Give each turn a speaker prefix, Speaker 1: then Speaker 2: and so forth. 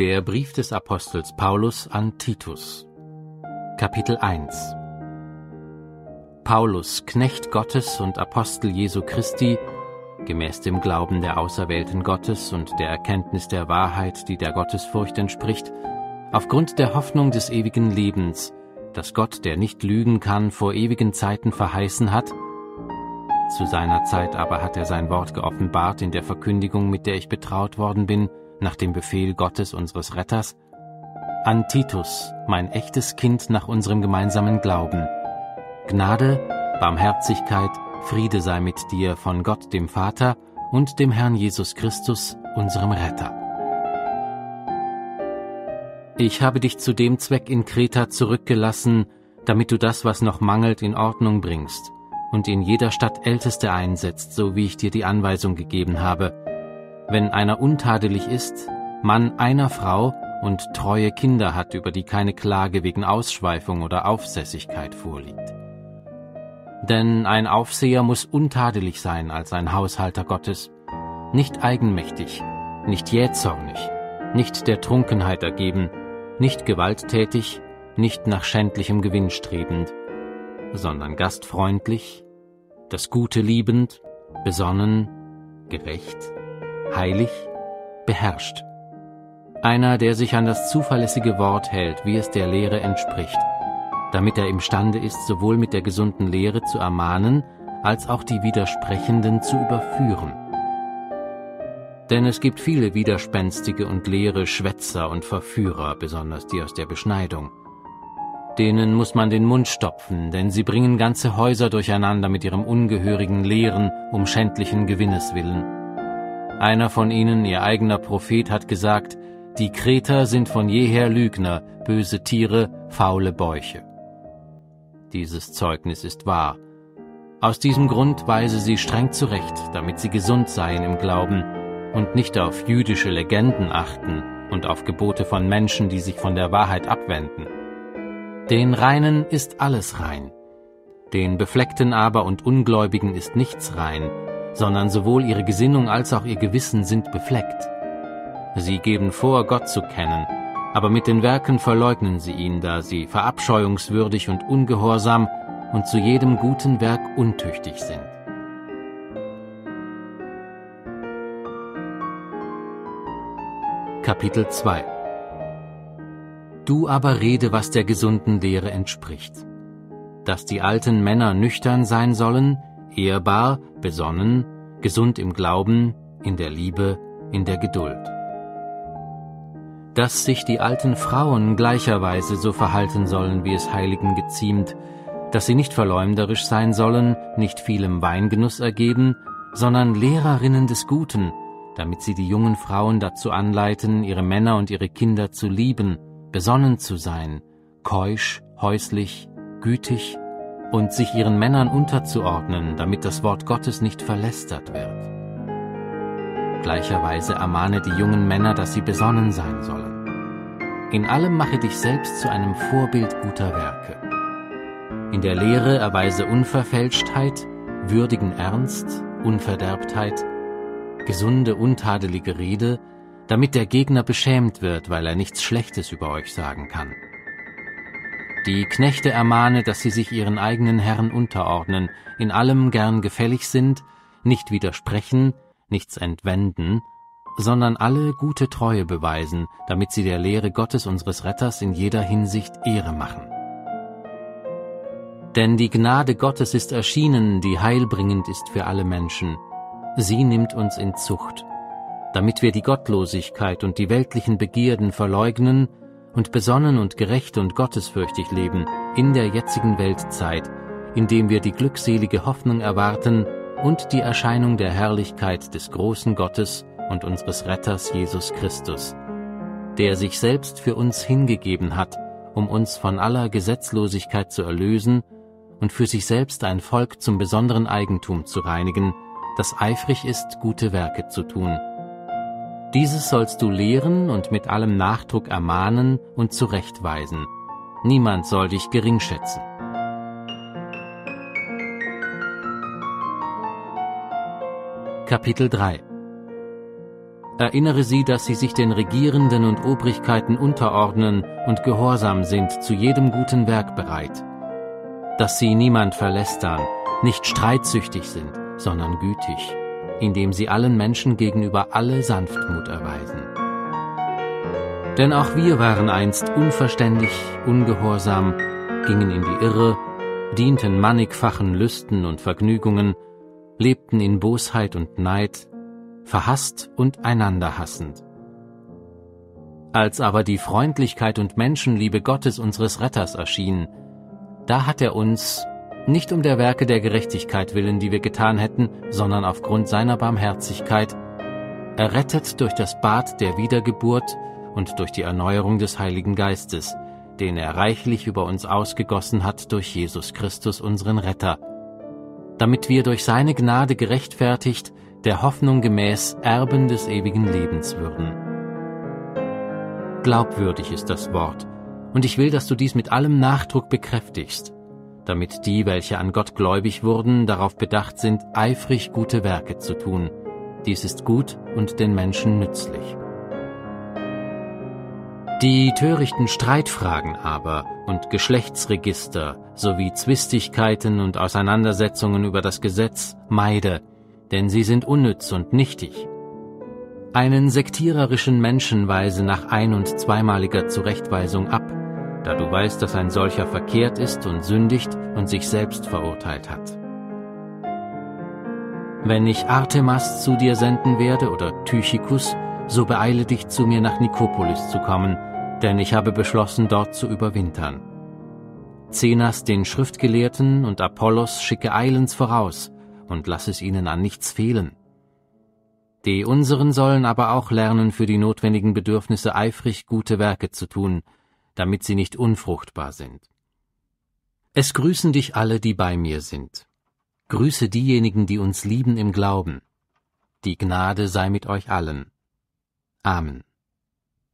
Speaker 1: Der Brief des Apostels Paulus an Titus. Kapitel 1 Paulus, Knecht Gottes und Apostel Jesu Christi, gemäß dem Glauben der Auserwählten Gottes und der Erkenntnis der Wahrheit, die der Gottesfurcht entspricht, aufgrund der Hoffnung des ewigen Lebens, das Gott, der nicht lügen kann, vor ewigen Zeiten verheißen hat, zu seiner Zeit aber hat er sein Wort geoffenbart in der Verkündigung, mit der ich betraut worden bin, nach dem Befehl Gottes unseres Retters, an Titus, mein echtes Kind nach unserem gemeinsamen Glauben. Gnade, Barmherzigkeit, Friede sei mit dir von Gott dem Vater und dem Herrn Jesus Christus, unserem Retter. Ich habe dich zu dem Zweck in Kreta zurückgelassen, damit du das, was noch mangelt, in Ordnung bringst und in jeder Stadt Älteste einsetzt, so wie ich dir die Anweisung gegeben habe. Wenn einer untadelig ist, Mann einer Frau und treue Kinder hat, über die keine Klage wegen Ausschweifung oder Aufsässigkeit vorliegt. Denn ein Aufseher muss untadelig sein als ein Haushalter Gottes, nicht eigenmächtig, nicht jähzornig, nicht der Trunkenheit ergeben, nicht gewalttätig, nicht nach schändlichem Gewinn strebend, sondern gastfreundlich, das Gute liebend, besonnen, gerecht, heilig, beherrscht. Einer, der sich an das zuverlässige Wort hält, wie es der Lehre entspricht, damit er imstande ist, sowohl mit der gesunden Lehre zu ermahnen, als auch die Widersprechenden zu überführen. Denn es gibt viele widerspenstige und leere Schwätzer und Verführer, besonders die aus der Beschneidung. Denen muss man den Mund stopfen, denn sie bringen ganze Häuser durcheinander mit ihrem ungehörigen Lehren um schändlichen Gewinnes willen. Einer von ihnen, ihr eigener Prophet, hat gesagt, die Kreter sind von jeher Lügner, böse Tiere, faule Bäuche. Dieses Zeugnis ist wahr. Aus diesem Grund weise sie streng zurecht, damit sie gesund seien im Glauben und nicht auf jüdische Legenden achten und auf Gebote von Menschen, die sich von der Wahrheit abwenden. Den Reinen ist alles rein, den Befleckten aber und Ungläubigen ist nichts rein, sondern sowohl ihre Gesinnung als auch ihr Gewissen sind befleckt. Sie geben vor, Gott zu kennen, aber mit den Werken verleugnen sie ihn, da sie verabscheuungswürdig und ungehorsam und zu jedem guten Werk untüchtig sind. Kapitel 2 Du aber rede, was der gesunden Lehre entspricht. Dass die alten Männer nüchtern sein sollen, ehrbar, besonnen, gesund im Glauben, in der Liebe, in der Geduld. Dass sich die alten Frauen gleicherweise so verhalten sollen, wie es Heiligen geziemt, dass sie nicht verleumderisch sein sollen, nicht vielem Weingenuss ergeben, sondern Lehrerinnen des Guten, damit sie die jungen Frauen dazu anleiten, ihre Männer und ihre Kinder zu lieben, besonnen zu sein, keusch, häuslich, gütig und sich ihren Männern unterzuordnen, damit das Wort Gottes nicht verlästert wird. Gleicherweise ermahne die jungen Männer, dass sie besonnen sein sollen. In allem mache dich selbst zu einem Vorbild guter Werke. In der Lehre erweise Unverfälschtheit, würdigen Ernst, Unverderbtheit, gesunde, untadelige Rede, damit der Gegner beschämt wird, weil er nichts Schlechtes über euch sagen kann. Die Knechte ermahne, dass sie sich ihren eigenen Herren unterordnen, in allem gern gefällig sind, nicht widersprechen, nichts entwenden, sondern alle gute Treue beweisen, damit sie der Lehre Gottes unseres Retters in jeder Hinsicht Ehre machen. Denn die Gnade Gottes ist erschienen, die heilbringend ist für alle Menschen. Sie nimmt uns in Zucht damit wir die Gottlosigkeit und die weltlichen Begierden verleugnen und besonnen und gerecht und gottesfürchtig leben in der jetzigen Weltzeit, indem wir die glückselige Hoffnung erwarten und die Erscheinung der Herrlichkeit des großen Gottes und unseres Retters Jesus Christus, der sich selbst für uns hingegeben hat, um uns von aller Gesetzlosigkeit zu erlösen und für sich selbst ein Volk zum besonderen Eigentum zu reinigen, das eifrig ist, gute Werke zu tun. Dieses sollst du lehren und mit allem Nachdruck ermahnen und zurechtweisen. Niemand soll dich geringschätzen. Kapitel 3 Erinnere sie, dass sie sich den Regierenden und Obrigkeiten unterordnen und gehorsam sind, zu jedem guten Werk bereit. Dass sie niemand verlästern, nicht streitsüchtig sind, sondern gütig, indem sie allen Menschen gegenüber alle Sanftmut erweisen. Denn auch wir waren einst unverständig, ungehorsam, gingen in die Irre, dienten mannigfachen Lüsten und Vergnügungen, lebten in Bosheit und Neid, verhasst und einander hassend. Als aber die Freundlichkeit und Menschenliebe Gottes unseres Retters erschien, da hat er uns, nicht um der Werke der Gerechtigkeit willen, die wir getan hätten, sondern aufgrund seiner Barmherzigkeit, errettet durch das Bad der Wiedergeburt und durch die Erneuerung des Heiligen Geistes, den er reichlich über uns ausgegossen hat durch Jesus Christus unseren Retter, damit wir durch seine Gnade gerechtfertigt der Hoffnung gemäß Erben des ewigen Lebens würden. Glaubwürdig ist das Wort, und ich will, dass du dies mit allem Nachdruck bekräftigst, damit die, welche an Gott gläubig wurden, darauf bedacht sind, eifrig gute Werke zu tun. Dies ist gut und den Menschen nützlich. Die törichten Streitfragen aber und Geschlechtsregister sowie Zwistigkeiten und Auseinandersetzungen über das Gesetz meide, denn sie sind unnütz und nichtig. Einen sektiererischen Menschen weise nach ein- und zweimaliger Zurechtweisung ab, da du weißt, dass ein solcher verkehrt ist und sündigt und sich selbst verurteilt hat. Wenn ich Artemas zu dir senden werde oder Tychicus, so beeile dich zu mir nach Nikopolis zu kommen, denn ich habe beschlossen, dort zu überwintern. Zenas den Schriftgelehrten und Apollos schicke eilends voraus, und lass es ihnen an nichts fehlen. Die unseren sollen aber auch lernen, für die notwendigen Bedürfnisse eifrig gute Werke zu tun, damit sie nicht unfruchtbar sind. Es grüßen dich alle, die bei mir sind. Grüße diejenigen, die uns lieben im Glauben. Die Gnade sei mit euch allen. Amen.